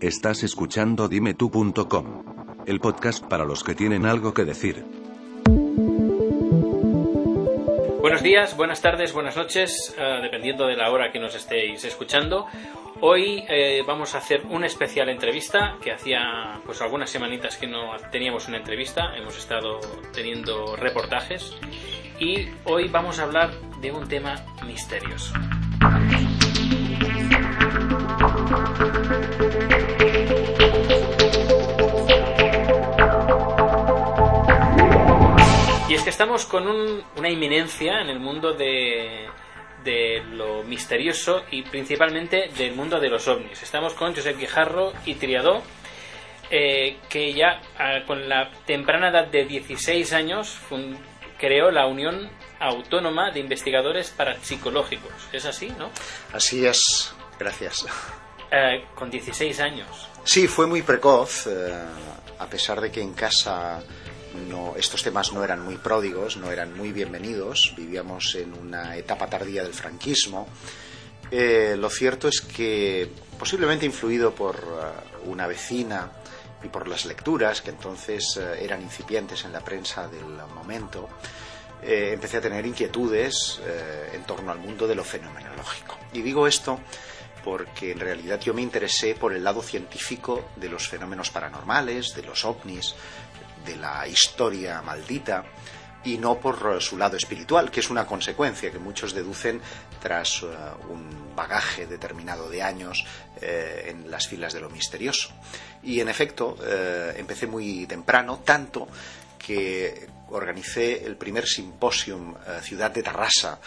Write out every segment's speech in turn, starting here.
Estás escuchando dimetú.com, el podcast para los que tienen algo que decir. Buenos días, buenas tardes, buenas noches, eh, dependiendo de la hora que nos estéis escuchando. Hoy eh, vamos a hacer una especial entrevista que hacía pues algunas semanitas que no teníamos una entrevista, hemos estado teniendo reportajes y hoy vamos a hablar de un tema misterioso. Que estamos con un- una inminencia en el mundo de, de lo misterioso y principalmente del mundo de los ovnis. Estamos con Josep Guijarro y Triadó, eh, que ya ah, con la temprana edad de 16 años creó la Unión Autónoma de Investigadores Parapsicológicos. ¿Es así, no? Así es, gracias. Eh, con 16 años. Sí, fue muy precoz, eh, a pesar de que en casa no, estos temas no eran muy pródigos, no eran muy bienvenidos, vivíamos en una etapa tardía del franquismo. Eh, lo cierto es que, posiblemente influido por eh, una vecina y por las lecturas, que entonces eh, eran incipientes en la prensa del momento, empecé a tener inquietudes en torno al mundo de lo fenomenológico. Y digo esto porque en realidad yo me interesé por el lado científico de los fenómenos paranormales, de los ovnis, de la historia maldita y no por su lado espiritual, que es una consecuencia que muchos deducen tras eh, un bagaje determinado de años eh, en las filas de lo misterioso. Y en efecto, eh, empecé muy temprano, tanto que organicé el primer simposium eh, Ciudad de Tarrasa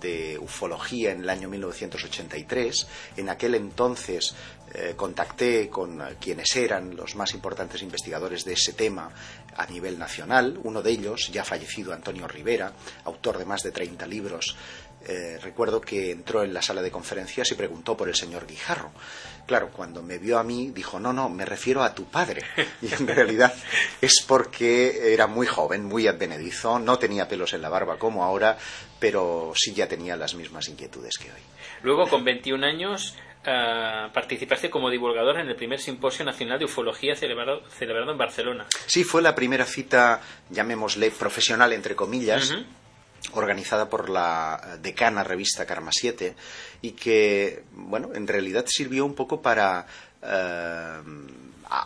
de ufología en el año 1983. En aquel entonces eh, contacté con eh, quienes eran los más importantes investigadores de ese tema a nivel nacional. Uno de ellos, ya fallecido, Antonio Rivera, autor de más de 30 libros. Eh, recuerdo que entró en la sala de conferencias y preguntó por el señor Guijarro. Claro, cuando me vio a mí dijo, no, no, me refiero a tu padre. Y en realidad es porque era muy joven, muy advenedizo, no tenía pelos en la barba como ahora, pero sí ya tenía las mismas inquietudes que hoy. Luego, con 21 años, eh, participaste como divulgador en el primer Simposio Nacional de Ufología celebrado, celebrado en Barcelona. Sí, fue la primera cita, llamémosle profesional, entre comillas. Organizada por la eh, decana revista Karma 7 y que, bueno, en realidad sirvió un poco para eh,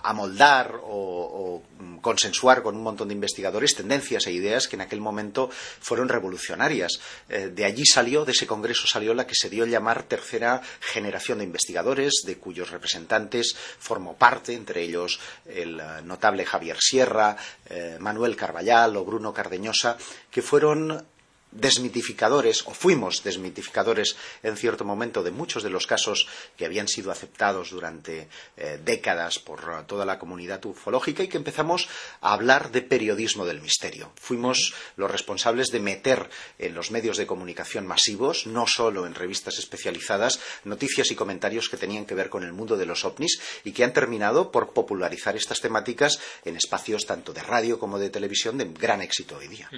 amoldar o, consensuar con un montón de investigadores tendencias e ideas que en aquel momento fueron revolucionarias. Eh, de allí salió, de ese congreso salió la que se dio a llamar tercera generación de investigadores, de cuyos representantes formó parte, entre ellos el notable Javier Sierra, Manuel Carballal o Bruno Cardeñosa, que fueron desmitificadores, o fuimos desmitificadores en cierto momento de muchos de los casos que habían sido aceptados durante eh, décadas por toda la comunidad ufológica y que empezamos a hablar de periodismo del misterio. Fuimos los responsables de meter en los medios de comunicación masivos, no solo en revistas especializadas, noticias y comentarios que tenían que ver con el mundo de los ovnis y que han terminado por popularizar estas temáticas en espacios tanto de radio como de televisión de gran éxito hoy día.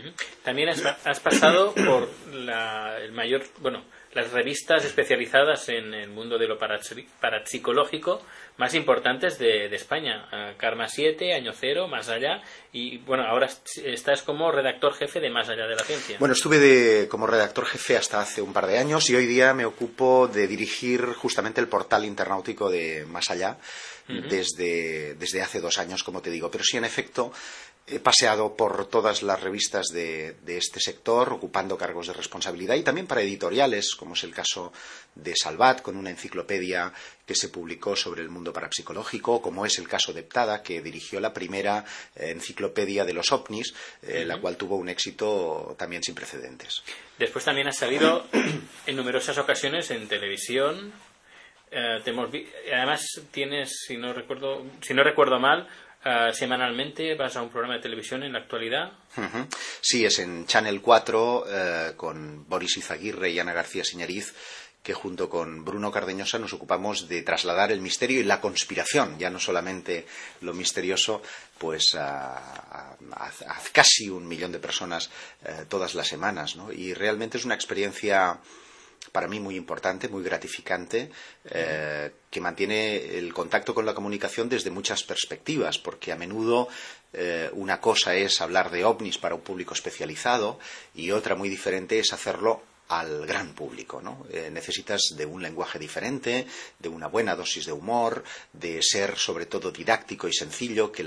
También has pasado por la, el mayor, bueno, las revistas especializadas en el mundo de lo parapsi- parapsicológico más importantes de, de España. Eh, Karma 7, Año Cero, Más Allá. Y bueno, ahora est- estás como redactor jefe de Más Allá de la Ciencia. Bueno, estuve de- como redactor jefe hasta hace un par de años y hoy día me ocupo de dirigir justamente el portal internautico de Más Allá desde, desde hace dos años, como te digo. Pero sí, en efecto, he paseado por todas las revistas de, de este sector, ocupando cargos de responsabilidad y también para editoriales, como es el caso de Salvat, con una enciclopedia que se publicó sobre el mundo parapsicológico, como es el caso de Ptada, que dirigió la primera eh, enciclopedia de los ovnis, eh, la cual tuvo un éxito también sin precedentes. Después también has salido en numerosas ocasiones en televisión. Eh, te hemos vi- además tienes, si no recuerdo, si no recuerdo mal, eh, semanalmente vas a un programa de televisión en la actualidad. Sí, es en Channel 4 eh, con Boris Izaguirre y Ana García Señariz que junto con Bruno Cardeñosa nos ocupamos de trasladar el misterio y la conspiración, ya no solamente lo misterioso, pues a, a- a- a casi un millón de personas eh, todas las semanas. ¿no? Y realmente es una experiencia para mí muy importante, muy gratificante, eh, que mantiene el contacto con la comunicación desde muchas perspectivas, porque a menudo eh, una cosa es hablar de ovnis para un público especializado y otra muy diferente es hacerlo al gran público. ¿no? Eh, necesitas de un lenguaje diferente, de una buena dosis de humor, de ser sobre todo didáctico y sencillo, que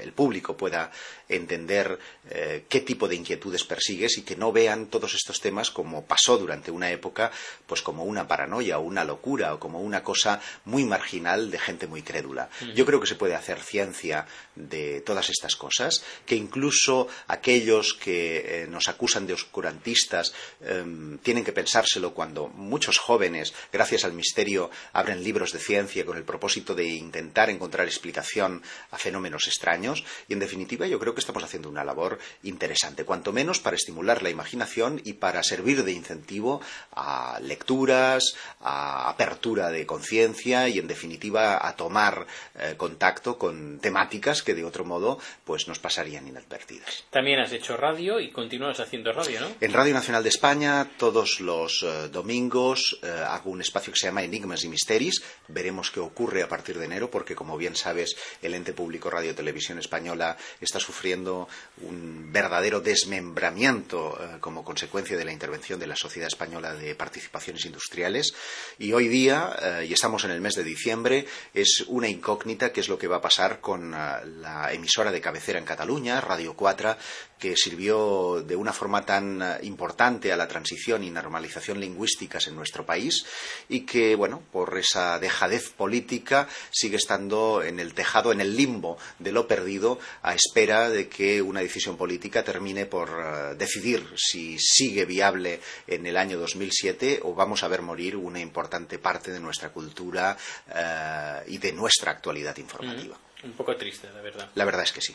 el público pueda entender eh, qué tipo de inquietudes persigues y que no vean todos estos temas como pasó durante una época, pues como una paranoia o una locura o como una cosa muy marginal de gente muy crédula. Yo creo que se puede hacer ciencia de todas estas cosas, que incluso aquellos que eh, nos acusan de oscurantistas em, tienen que pensárselo cuando muchos jóvenes, gracias al misterio, abren libros de ciencia con el propósito de intentar encontrar explicación a fenómenos extraños y en definitiva yo creo que estamos haciendo una labor interesante, cuanto menos para estimular la imaginación y para servir de incentivo a lecturas, a apertura de conciencia y, en definitiva, a tomar eh, contacto con temáticas que, de otro modo, pues nos pasarían inadvertidas. También has hecho radio y continúas haciendo radio, ¿no? En Radio Nacional de España, todos los eh, domingos, eh, hago un espacio que se llama Enigmas y Misteris. Veremos qué ocurre a partir de enero, porque, como bien sabes, el ente público Radio Televisión Española está sufriendo un verdadero desmembramiento eh, como consecuencia de la intervención de la Sociedad Española de Participaciones Industriales. Y hoy día, y estamos en el mes de diciembre, es una incógnita qué es lo que va a pasar con la emisora de cabecera en Cataluña, Radio 4, que sirvió de una forma tan importante a la transición y normalización lingüísticas en nuestro país y que, bueno, por esa dejadez política sigue estando en el tejado, en el limbo de lo perdido, a espera de que una decisión política termine por eh, decidir si sigue viable en el año 2007 o vamos a ver morir una importante parte de nuestra cultura eh, y de nuestra actualidad informativa. Mm, un poco triste, la verdad. La verdad es que sí.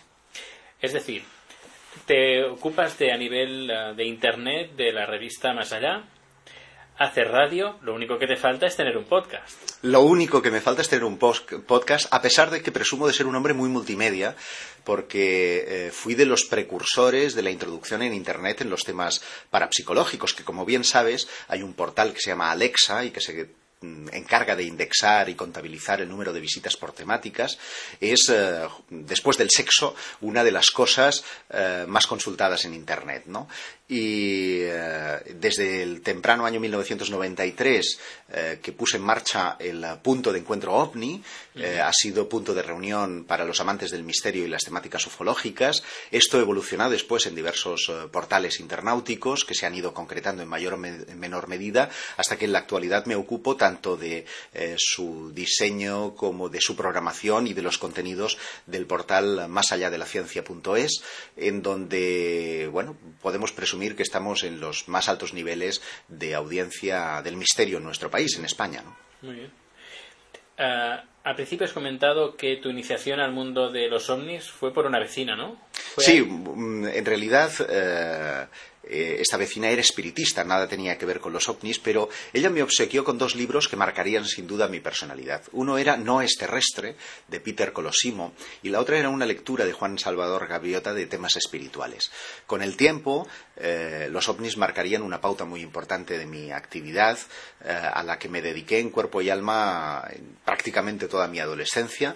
Es decir, te ocupas de a nivel eh, de internet de la revista Más Allá, hacer radio, lo único que te falta es tener un podcast. Lo único que me falta es tener un podcast, a pesar de que presumo de ser un hombre muy multimedia, porque eh, fui de los precursores de la introducción en Internet en los temas parapsicológicos, que como bien sabes, hay un portal que se llama Alexa y que se encarga de indexar y contabilizar el número de visitas por temáticas, es, eh, después del sexo, una de las cosas eh, más consultadas en Internet. ¿no? Y eh, desde el temprano año 1993 que puse en marcha el punto de encuentro OVNI, ha sido punto de reunión para los amantes del misterio y las temáticas ufológicas. Esto evolucionado después en diversos portales internauticos que se han ido concretando en mayor o menor medida hasta que en la actualidad me ocupo tanto de eh, su diseño como de su programación y de los contenidos del portal más allá de la ciencia.es, en donde, bueno, podemos presumir que estamos en los más altos niveles de audiencia del misterio en nuestro país, en España. Muy bien. Ah, al principio has comentado que tu iniciación al mundo de los ovnis fue por una vecina, ¿no? Sí, mm, en realidad eh, eh, esta vecina era espiritista, nada tenía que ver con los ovnis, pero ella me obsequió con dos libros que marcarían sin duda mi personalidad. Uno era No es terrestre, de Peter Colosimo, y la otra era una lectura de Juan Salvador Gaviota de temas espirituales. Con el tiempo, eh, los ovnis marcarían una pauta muy importante de mi actividad, eh, a la que me dediqué en cuerpo y alma prácticamente toda mi adolescencia,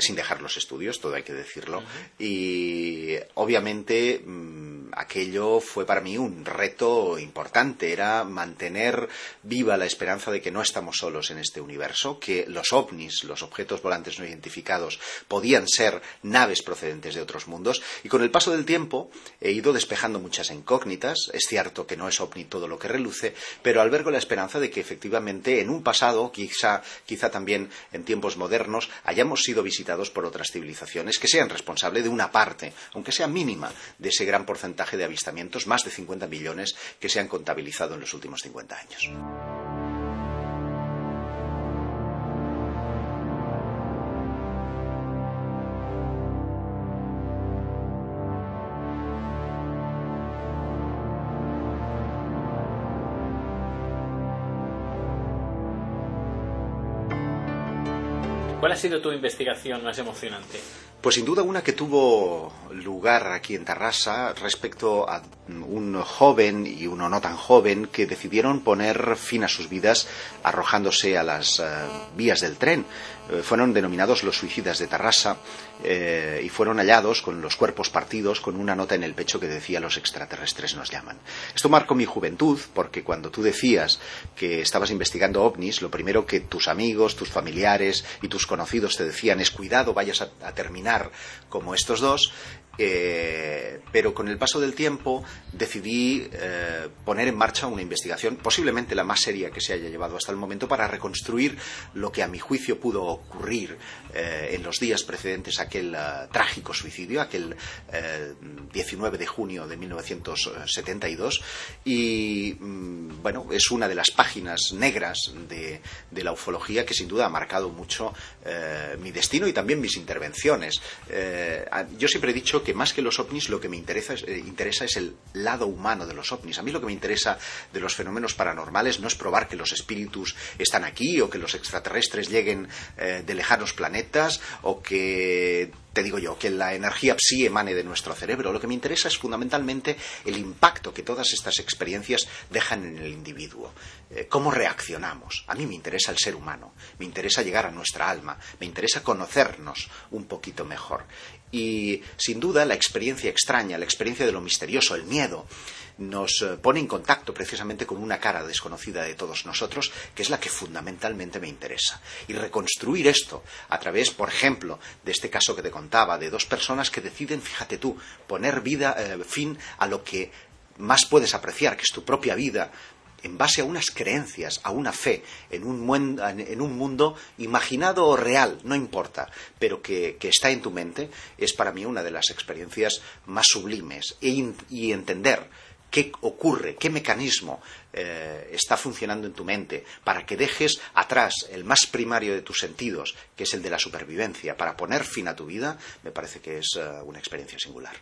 sin dejar los estudios, todo hay que decirlo. Y obviamente mm, aquello fue para mí un reto importante, era mantener viva la esperanza de que no estamos solos en este universo, que los ovnis, los objetos volantes no identificados, podían ser naves procedentes de otros mundos, y con el paso del tiempo he ido despejando muchas incógnitas, es cierto que no es ovni todo lo que reluce, pero albergo la esperanza de que efectivamente en un pasado, quizá, quizá también en tiempos modernos, hayamos sido visitados por otras civilizaciones que sean responsables de una parte, aunque sea mínima, de ese gran porcentaje de avistamientos más de 50 millones que se han contabilizado en los últimos 50 años. Sido tu investigación más emocionante? Pues sin duda una que tuvo lugar aquí en Tarrasa respecto a un joven y uno no tan joven que decidieron poner fin a sus vidas arrojándose a las eh, vías del tren. Eh, fueron denominados los suicidas de Tarrasa eh, y fueron hallados con los cuerpos partidos con una nota en el pecho que decía los extraterrestres nos llaman. Esto marcó mi juventud porque cuando tú decías que estabas investigando ovnis, lo primero que tus amigos, tus familiares y tus conocidos te decían es cuidado, vayas a terminar como estos dos, eh, pero con el paso del tiempo decidí eh, poner en marcha una investigación, posiblemente la más seria que se haya llevado hasta el momento, para reconstruir lo que a mi juicio pudo ocurrir eh, en los días precedentes a aquel trágico suicidio, aquel 19 de junio de 1972. Y mm, bueno, es una de las páginas negras de, de, la ufología que sin duda ha marcado mucho mi destino y también mis intervenciones. yo siempre he dicho que más que los ovnis lo que me interesa es, eh, interesa es el lado humano de los ovnis. A mí lo que me interesa de los fenómenos paranormales no es probar que los espíritus están aquí o que los extraterrestres lleguen eh, de lejanos planetas o que te digo yo, que la energía psi emane de nuestro cerebro. Lo que me interesa es fundamentalmente el impacto que todas estas experiencias dejan en el individuo. Eh, ¿Cómo reaccionamos? A mí me interesa el ser humano, me interesa llegar a nuestra alma, me interesa conocernos un poquito mejor. Y sin duda la experiencia extraña, la experiencia de lo misterioso, el miedo, nos eh, pone en contacto precisamente con una cara desconocida de todos nosotros, que es la que fundamentalmente me interesa. Y reconstruir esto a través, por ejemplo, de este caso que te contaba, de dos personas que deciden, fíjate tú, poner vida, eh, fin a lo que más puedes apreciar, que es tu propia vida, en base a unas creencias, a una fe, en un, en un mundo imaginado o real, no importa, pero que, está en tu mente, es para mí una de las experiencias más sublimes. E y entender qué ocurre, qué mecanismo eh, está funcionando en tu mente para que dejes atrás el más primario de tus sentidos, que es el de la supervivencia, para poner fin a tu vida, me parece que es eh, una experiencia singular.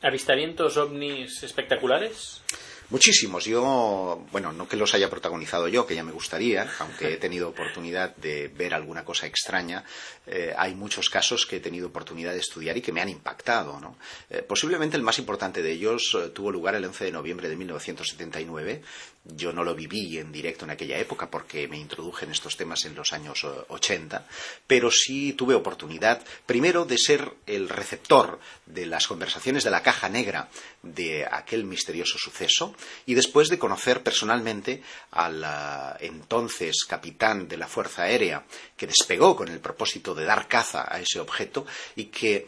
¿Avistamientos ovnis espectaculares? Muchísimos. Yo, bueno, no que los haya protagonizado yo, que ya me gustaría, aunque he tenido oportunidad de ver alguna cosa extraña, eh, hay muchos casos que he tenido oportunidad de estudiar y que me han impactado. ¿no? Eh, posiblemente el más importante de ellos eh, tuvo lugar el 11 de noviembre de 1979. Yo no lo viví en directo en aquella época porque me introduje en estos temas en los años 80, pero sí tuve oportunidad, primero, de ser el receptor de las conversaciones de la caja negra de aquel misterioso suceso, y después de conocer personalmente al entonces capitán de la Fuerza Aérea que despegó con el propósito de dar caza a ese objeto y que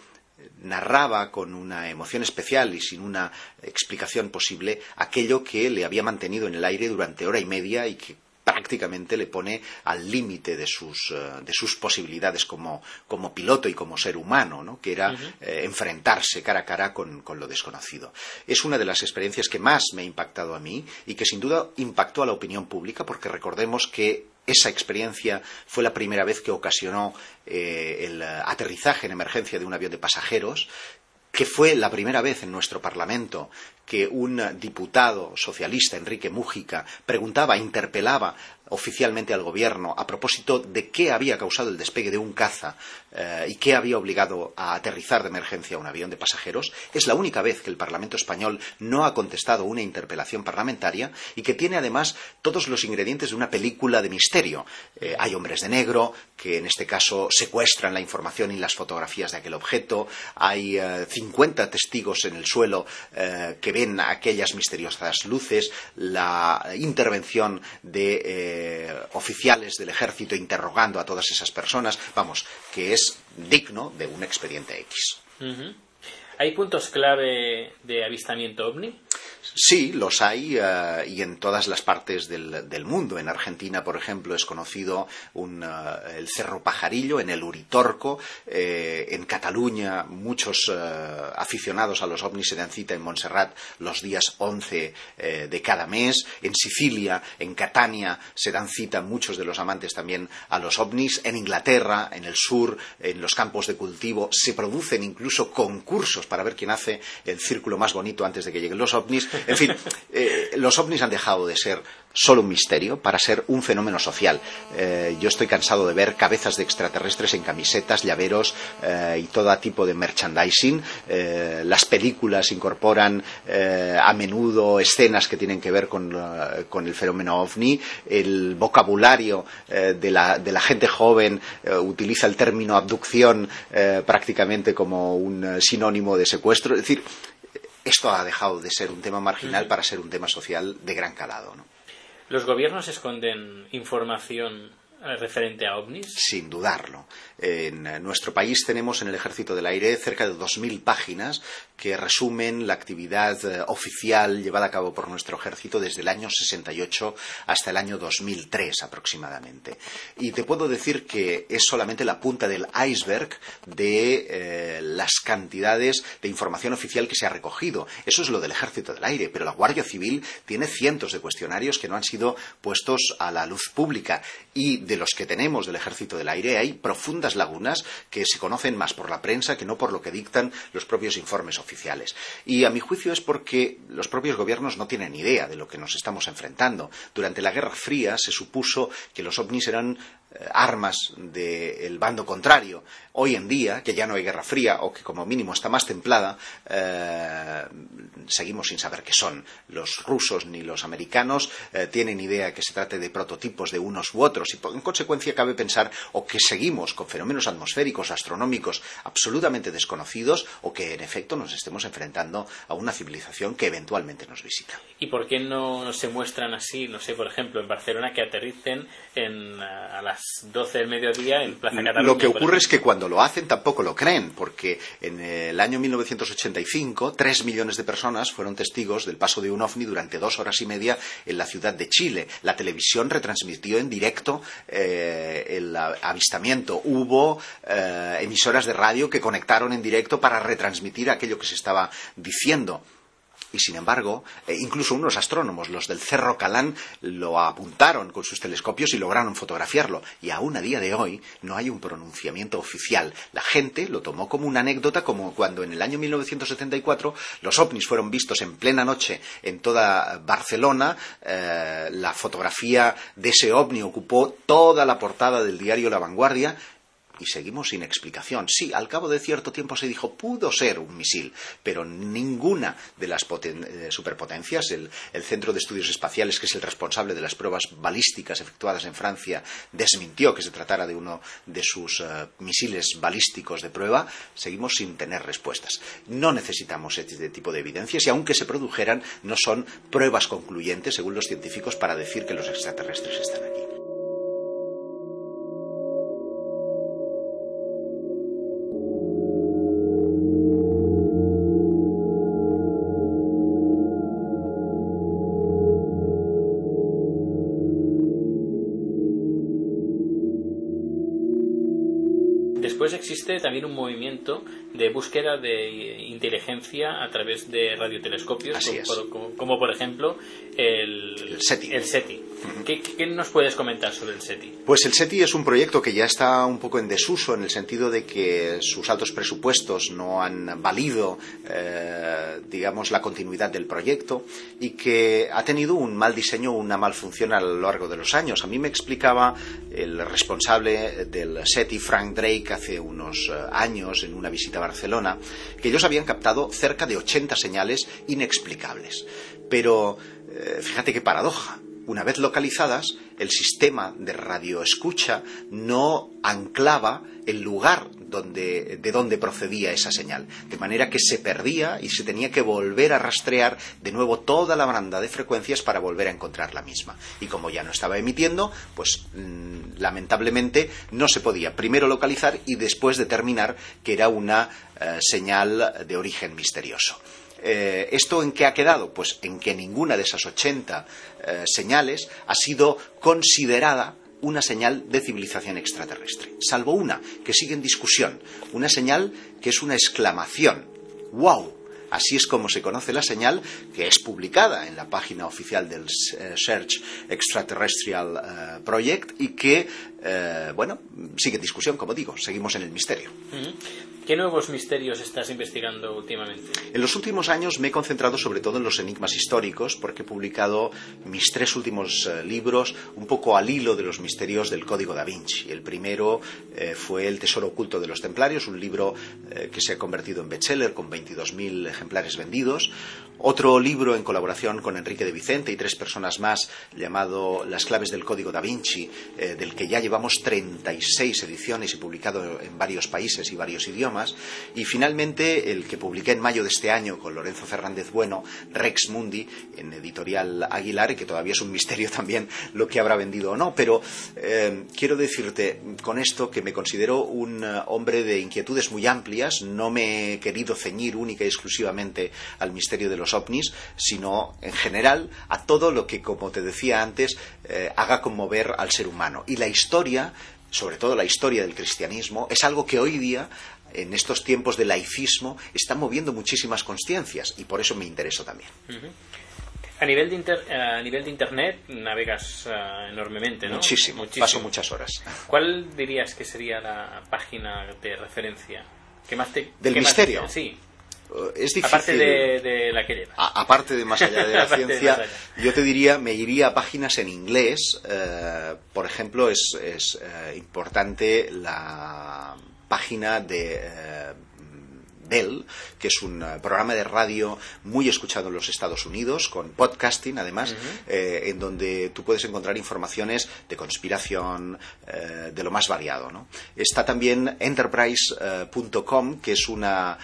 narraba con una emoción especial y sin una explicación posible aquello que le había mantenido en el aire durante hora y media y que prácticamente le pone al límite de sus, eh, de sus posibilidades como, como, piloto y como ser humano, ¿no? que era eh, enfrentarse cara a cara con, con, lo desconocido. Es una de las experiencias que más me ha impactado a mí y que sin duda impactó a la opinión pública, porque recordemos que esa experiencia fue la primera vez que ocasionó eh, el aterrizaje en emergencia de un avión de pasajeros, que fue la primera vez en nuestro Parlamento que un diputado socialista, Enrique Mújica, preguntaba, interpelaba oficialmente al gobierno a propósito de qué había causado el despegue de un caza eh, y qué había obligado a aterrizar de emergencia un avión de pasajeros, es la única vez que el Parlamento español no ha contestado una interpelación parlamentaria y que tiene además todos los ingredientes de una película de misterio. Eh, hay hombres de negro que en este caso secuestran la información y las fotografías de aquel objeto, hay 50 eh, testigos en el suelo que ven aquellas misteriosas luces, la intervención de eh, oficiales del ejército interrogando a todas esas personas, vamos, que es digno de un expediente X. ¿Hay puntos clave de avistamiento ovni? Sí, los hay eh, y en todas las partes del, mundo. En Argentina, por ejemplo, es conocido eh, el Cerro Pajarillo, en el Uritorco. Eh, en Cataluña, muchos aficionados a los ovnis se dan cita en Montserrat los días 11 de cada mes. En Sicilia, en Catania, se dan cita muchos de los amantes también a los ovnis. En Inglaterra, en el sur, en los campos de cultivo, se producen incluso concursos para ver quién hace el círculo más bonito antes de que lleguen los ovnis En fin, eh, los ovnis han dejado de ser solo un misterio para ser un fenómeno social. Eh, yo estoy cansado de ver cabezas de extraterrestres en camisetas, llaveros eh, y todo tipo de merchandising. Las películas incorporan a menudo escenas que tienen que ver con, el fenómeno ovni. El vocabulario de la, de, la, gente joven utiliza el término abducción prácticamente como un sinónimo de secuestro. Es decir, esto ha dejado de ser un tema marginal para ser un tema social de gran calado. ¿no? ¿Los gobiernos esconden información eh, referente a ovnis? Sin dudarlo. En nuestro país tenemos en el Ejército del Aire cerca de 2.000 páginas que resumen la actividad eh, oficial llevada a cabo por nuestro ejército desde el año 68 hasta el año 2003 aproximadamente. Y te puedo decir que es solamente la punta del iceberg de eh, las cantidades de información oficial que se ha recogido. Eso es lo del Ejército del Aire, pero la Guardia Civil tiene cientos de cuestionarios que no han sido puestos a la luz pública y de los que tenemos del Ejército del Aire hay profundas lagunas que se conocen más por la prensa que no por lo que dictan los propios informes oficiales Y a mi juicio es porque los propios gobiernos no tienen idea de lo que nos estamos enfrentando. Durante la Guerra Fría se supuso que los ovnis eran eh, armas del bando contrario. Hoy en día, que ya no hay guerra fría o que como mínimo está más templada, eh, seguimos sin saber qué son. Los rusos ni los americanos eh, tienen idea que se trate de prototipos de unos u otros y en consecuencia cabe pensar o que seguimos con fenómenos atmosféricos, astronómicos absolutamente desconocidos o que en efecto nos estemos enfrentando a una civilización que eventualmente nos visita. ¿Y por qué no se muestran así, no sé, por ejemplo, en Barcelona que aterricen a las 12 del mediodía en Plaza Cataluña. Lo que ocurre es que cuando lo hacen tampoco lo creen, porque en el año 1985 tres millones de personas fueron testigos del paso de un ovni durante dos horas y media en la ciudad de Chile. La televisión retransmitió en directo eh, el avistamiento. Hubo eh, emisoras de radio que conectaron en directo para retransmitir aquello que se estaba diciendo y sin embargo, eh, incluso unos astrónomos, los del Cerro Calán, lo apuntaron con sus telescopios y lograron fotografiarlo. Y aún a día de hoy no hay un pronunciamiento oficial. La gente lo tomó como una anécdota, como cuando en el año 1974 los ovnis fueron vistos en plena noche en toda Barcelona. Eh, la fotografía de ese ovni ocupó toda la portada del diario La Vanguardia y seguimos sin explicación. Sí, al cabo de cierto tiempo se dijo pudo ser un misil, pero ninguna de las eh, superpotencias, el, Centro de Estudios Espaciales, que es el responsable de las pruebas balísticas efectuadas en Francia, desmintió que se tratara de uno de sus eh, misiles balísticos de prueba, seguimos sin tener respuestas. No necesitamos este tipo de evidencias y aunque se produjeran, no son pruebas concluyentes, según los científicos, para decir que los extraterrestres están aquí. Existe también un movimiento de búsqueda de inteligencia a través de radiotelescopios, como, por ejemplo el, SETI. ¿Qué, nos puedes comentar sobre el SETI? Pues el SETI es un proyecto que ya está un poco en desuso en el sentido de que sus altos presupuestos no han valido, eh, digamos, la continuidad del proyecto y que ha tenido un mal diseño, una mal función a lo largo de los años. A mí me explicaba el responsable del SETI, Frank Drake, hace unos eh, años en una visita a Barcelona, que ellos habían captado cerca de 80 señales inexplicables. Pero eh, fíjate qué paradoja una vez localizadas, el sistema de radioescucha no anclaba el lugar de donde procedía esa señal, de manera que se perdía y se tenía que volver a rastrear de nuevo toda la banda de frecuencias para volver a encontrar la misma. Y como ya no estaba emitiendo, pues mm, lamentablemente no se podía primero localizar y después determinar que era una eh, señal de origen misterioso. Eh, ¿Esto en qué ha quedado? Pues en que ninguna de esas 80 eh, señales ha sido considerada una señal de civilización extraterrestre, salvo una que sigue en discusión, una señal que es una exclamación. ¡Wow! Así es como se conoce la señal que es publicada en la página oficial del eh, Search Extraterrestrial Project y que eh, bueno, sigue discusión, como digo, seguimos en el misterio. ¿Qué nuevos misterios estás investigando últimamente? En los últimos años me he concentrado sobre todo en los enigmas históricos, porque he publicado mis tres últimos eh, libros un poco al hilo de los misterios del Código da Vinci. El primero eh, fue El Tesoro Oculto de los Templarios, un libro que se ha convertido en bestseller con 22.000 ejemplares vendidos. Otro libro en colaboración con Enrique de Vicente y tres personas más llamado Las claves del Código da Vinci, eh, del que ya llevamos 36 ediciones y publicado en varios países y varios idiomas. Y finalmente el que publiqué en mayo de este año con Lorenzo Fernández Bueno, Rex Mundi, en editorial Aguilar, y que todavía es un misterio también lo que habrá vendido o no. Pero eh, quiero decirte con esto que me considero un eh, hombre de inquietudes muy amplias. No me he querido ceñir única y exclusivamente al misterio de los ovnis, sino en general a todo lo que, como te decía antes, eh, haga conmover al ser humano. Y la historia, sobre todo la historia del cristianismo, es algo que hoy día en estos tiempos de laicismo está moviendo muchísimas conciencias y por eso me interesó también. A nivel, de a nivel de Internet navegas eh, enormemente, ¿no? Muchísimo, paso muchas horas. ¿Cuál dirías que sería la página de referencia? que más te, ¿Del misterio? sí. Eh, es difícil. Aparte de, la que lleva. aparte de más allá de la ciencia, yo te diría, me iría a páginas en inglés. Eh, por ejemplo, es, eh, importante la página de Bell, que es un programa de radio muy escuchado en los Estados Unidos, con podcasting además, eh, en donde tú puedes encontrar informaciones de conspiración, eh, de lo más variado. Está también enterprise.com, que es una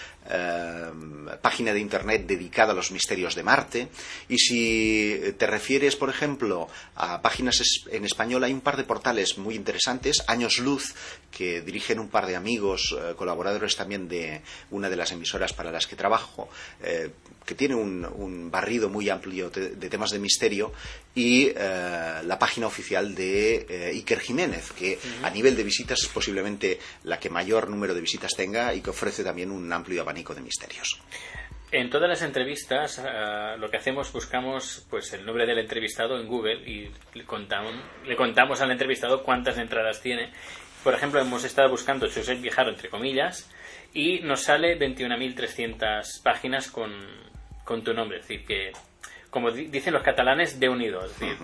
página de Internet dedicada a los misterios de Marte. Y si te refieres, por ejemplo, a páginas en español, hay un par de portales muy interesantes. Años Luz, que dirigen un par de amigos, colaboradores también de una de las emisoras para las que trabajo, eh, que tiene un, barrido muy amplio de, temas de misterio, y eh, la página oficial de eh, Iker Jiménez, que a nivel de visitas es posiblemente la que mayor número de visitas tenga y que ofrece también un amplio abanico de misterios. En todas las entrevistas lo que hacemos buscamos pues el nombre del entrevistado en Google y le contamos, le contamos al entrevistado cuántas entradas tiene. Por ejemplo, hemos estado buscando Josep Vijaro entre comillas y nos sale 21.300 páginas con, con tu nombre. Es decir, que, como dicen los catalanes, de unido. Es decir,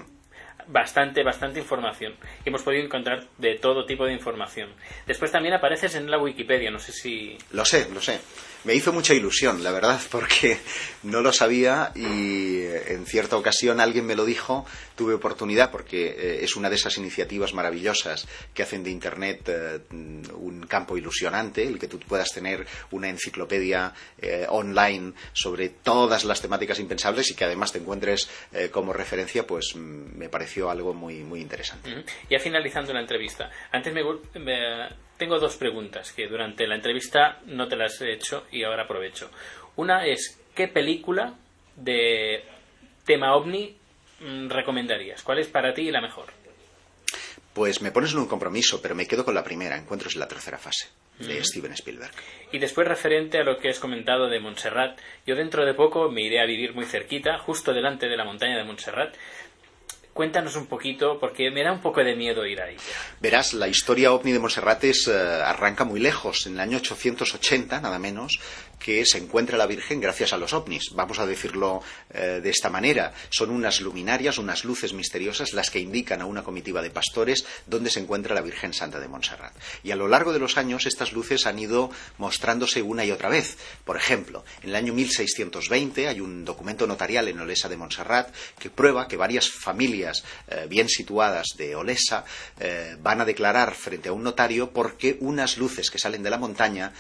bastante, bastante información. hemos podido encontrar de todo tipo de información. Después también apareces en la Wikipedia, no sé si... Lo sé, lo sé me hizo mucha ilusión, la verdad, porque no lo sabía y eh, en cierta ocasión alguien me lo dijo, tuve oportunidad porque eh, es una de esas iniciativas maravillosas que hacen de Internet eh, un campo ilusionante, el que tú puedas tener una enciclopedia online sobre todas las temáticas impensables y que además te encuentres como referencia, pues mm, me pareció algo muy, muy interesante. Ya finalizando la entrevista, antes me tengo dos preguntas que durante la entrevista no te las he hecho y ahora aprovecho. Una es, ¿qué película de tema ovni mm, recomendarías? ¿Cuál es para ti la mejor? Pues me pones en un compromiso, pero me quedo con la primera, Encuentros en la tercera fase, de Steven Spielberg. Y después, referente a lo que has comentado de Montserrat, yo dentro de poco me iré a vivir muy cerquita, justo delante de la montaña de Montserrat. Cuéntanos un poquito, porque me da un poco de miedo ir ahí. Verás, la historia ovni de Monserrate eh, arranca muy lejos, en el año 880, nada menos, que se encuentra la Virgen gracias a los ovnis. Vamos a decirlo eh, de esta manera. Son unas luminarias, unas luces misteriosas las que indican a una comitiva de pastores dónde se encuentra la Virgen Santa de Montserrat. Y a lo largo de los años estas luces han ido mostrándose una y otra vez. Por ejemplo, en el año 1620 hay un documento notarial en Olesa de Montserrat que prueba que varias familias eh, bien situadas de Olesa eh, van a declarar frente a un notario porque unas luces que salen de la montaña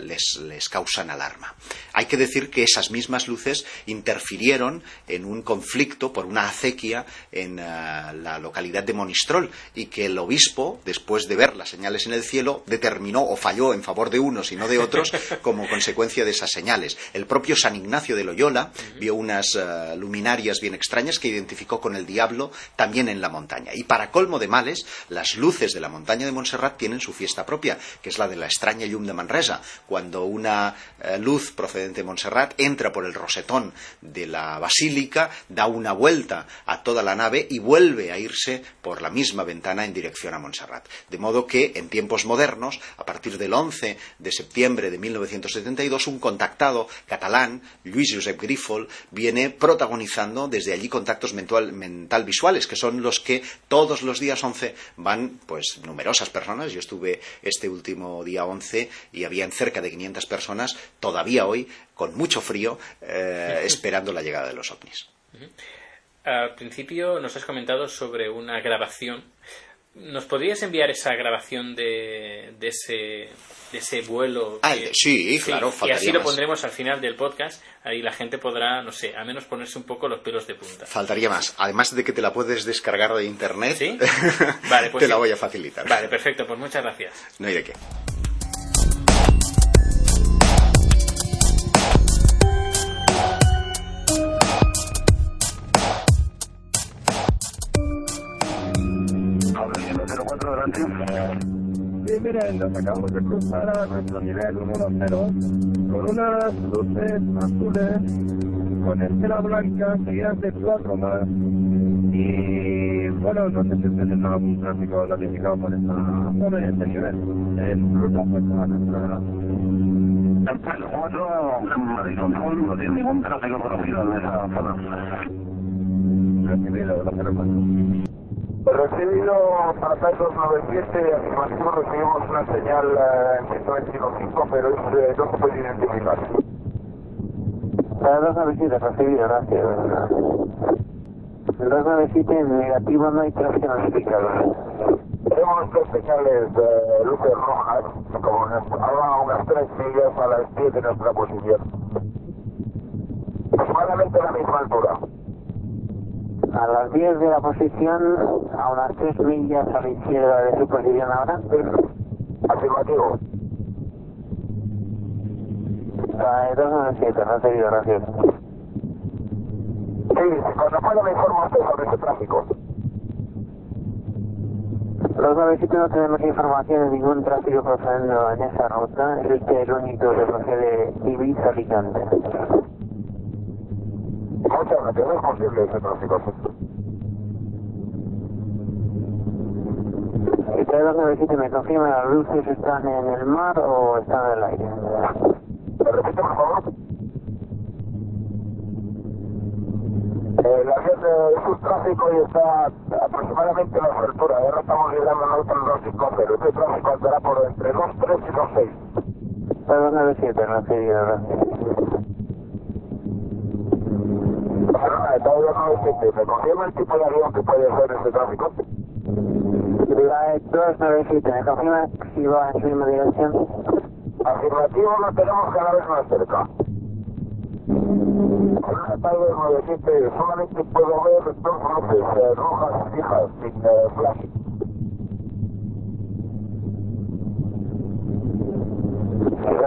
les les causan alarma. Hay que decir que esas mismas luces interfirieron en un conflicto por una acequia en eh, la localidad de Monistrol y que el obispo, después de ver las señales en el cielo, determinó o falló en favor de unos y no de otros como consecuencia de esas señales. El propio San Ignacio de Loyola vio unas eh, luminarias bien extrañas que identificó con el diablo también en la montaña. Y para colmo de males, las luces de la montaña de Montserrat tienen su fiesta propia, que es la de la extraña Llum de Manresa, cuando una una eh, luz procedente de Montserrat, entra por el rosetón de la basílica, da una vuelta a toda la nave y vuelve a irse por la misma ventana en dirección a Montserrat. De modo que en tiempos modernos, a partir del 11 de septiembre de 1972, un contactado catalán, Luis Josep Grifol, viene protagonizando desde allí contactos mental, mental visuales, que son los que todos los días 11 van pues numerosas personas. Yo estuve este último día 11 y habían cerca de 500 personas todavía hoy con mucho frío eh, esperando la llegada de los ovnis. Al principio nos has comentado sobre una grabación. ¿Nos podrías enviar esa grabación de, de ese de ese vuelo. Ah, sí, claro, Y así lo pondremos al final del podcast. Ahí la gente podrá, no sé, al menos ponerse un poco los pelos de punta. Faltaría más. Además de que te la puedes descargar de internet, ¿Sí? vale, pues te la voy a facilitar. Vale, perfecto, pues muchas gracias. No hay de qué. Nos acabamos de cruzar a nuestro nivel 1-0 con unas luces azules con estela blanca seguidas de cuatro más. Y bueno, no sé si ustedes tienen algún tráfico notificado por esta zona y este nivel. En ruta a nuestra El 4 no tiene ningún tráfico conocido en esa zona. recibido, 04. Recibido para TAI 297, afirmativo, recibimos una señal eh, en 125, pero es, eh, no se puede identificar. Para 297, recibido, gracias. El 297 en negativo no hay tráfico notificado. Tenemos dos señales de luces rojas, como ahora unas tres millas a las 10 de nuestra posición. Aproximadamente a la misma altura. A las 10 de la posición, a unas 3 millas a la izquierda de su posición ahora. Afirmativo. Para 297, recibido, gracias. Sí, cuando pueda me informa usted sobre ese tráfico. Los 97 no tenemos información de ningún tráfico procediendo en esa ruta. Es este el único que procede Ibiza-Alicante. Muchas gracias, es posible ese tráfico. 297 me confirma las luces están en el mar o están en el aire. ¿Me repite, por favor? Avión eh, es un tráfico y está aproximadamente a la altura. Ahora estamos llegando a otro 250, pero este tráfico andará por entre 2.3 y 2.6. 297, recibido, gracias. Barcelona, de 297. ¿Me confirma el tipo de avión que puede ser ese tráfico? La 297, ¿me confirma si va en su misma dirección? Afirmativo, lo tenemos cada vez más cerca. Barcelona, está de 297. Solamente puedo ver dos luces eh, rojas fijas, sin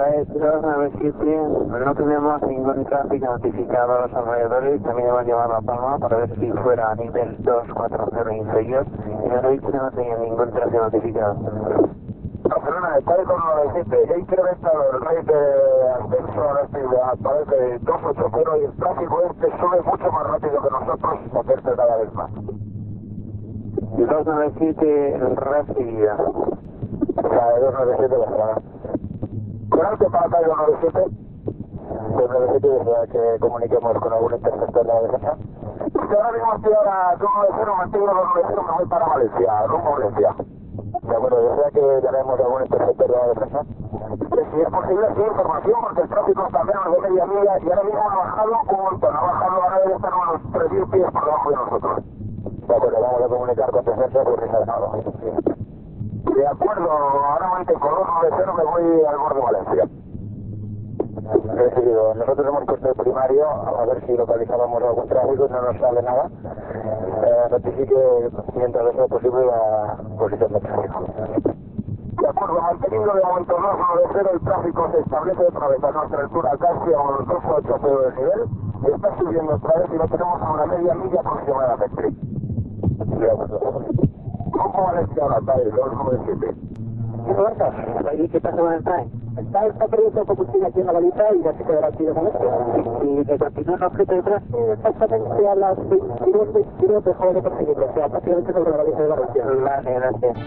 eh, flash. La 297, no tenemos ningún tráfico notificado a los alrededores, también hemos llamado a Palma para ver si fuera a nivel 240 inferior, y han dicho que no tenía ningún tráfico notificado. Barcelona, está de 297. Ya ha incrementado el rate de ascenso ahora sí, a través de 280 y el tráfico este sube mucho más rápido que nosotros se cada vez más. 297, recibida. La de 297 Barcelona. Alto para acá 297. 297 desea que comuniquemos con algún interceptor de la defensa. Porque ahora mismo estoy ahora 290, mantengo 290, me voy para Valencia, rumbo a Valencia. De acuerdo, desea que a algún interceptor de la defensa. Si es posible, sí, información, porque el tráfico está menos de media milla y ahora mismo ha bajado un montón, ha bajado, ahora debe estar unos 3.000 pies por debajo de nosotros. De acuerdo, vamos a comunicar con defensa porque se ha dejado. De acuerdo, ahora mantengo 290, me voy al borde de Valencia. Recibido. Nosotros hemos puesto el primario a ver si localizábamos algún tráfico, no nos sale nada. Eh, notifique mientras sea posible la posición de tráfico. De acuerdo, manteniendo de momento 290, el tráfico se establece otra vez a nuestra altura casi a unos 280 del nivel. Está subiendo otra vez y lo tenemos a una media milla aproximadamente. De acuerdo. ¿Cómo Valencia ahora, Tail? 297. ¿Qué pasa? ¿Qué pasa con el tren? Está, está perdiendo combustible aquí en la balita y ya se quedará aquí de momento. ¿Y que continúa el objeto detrás? Exactamente a las 22, 22 dejó de perseguirlo, o sea, prácticamente sobre la balita de la. Vale, gracias.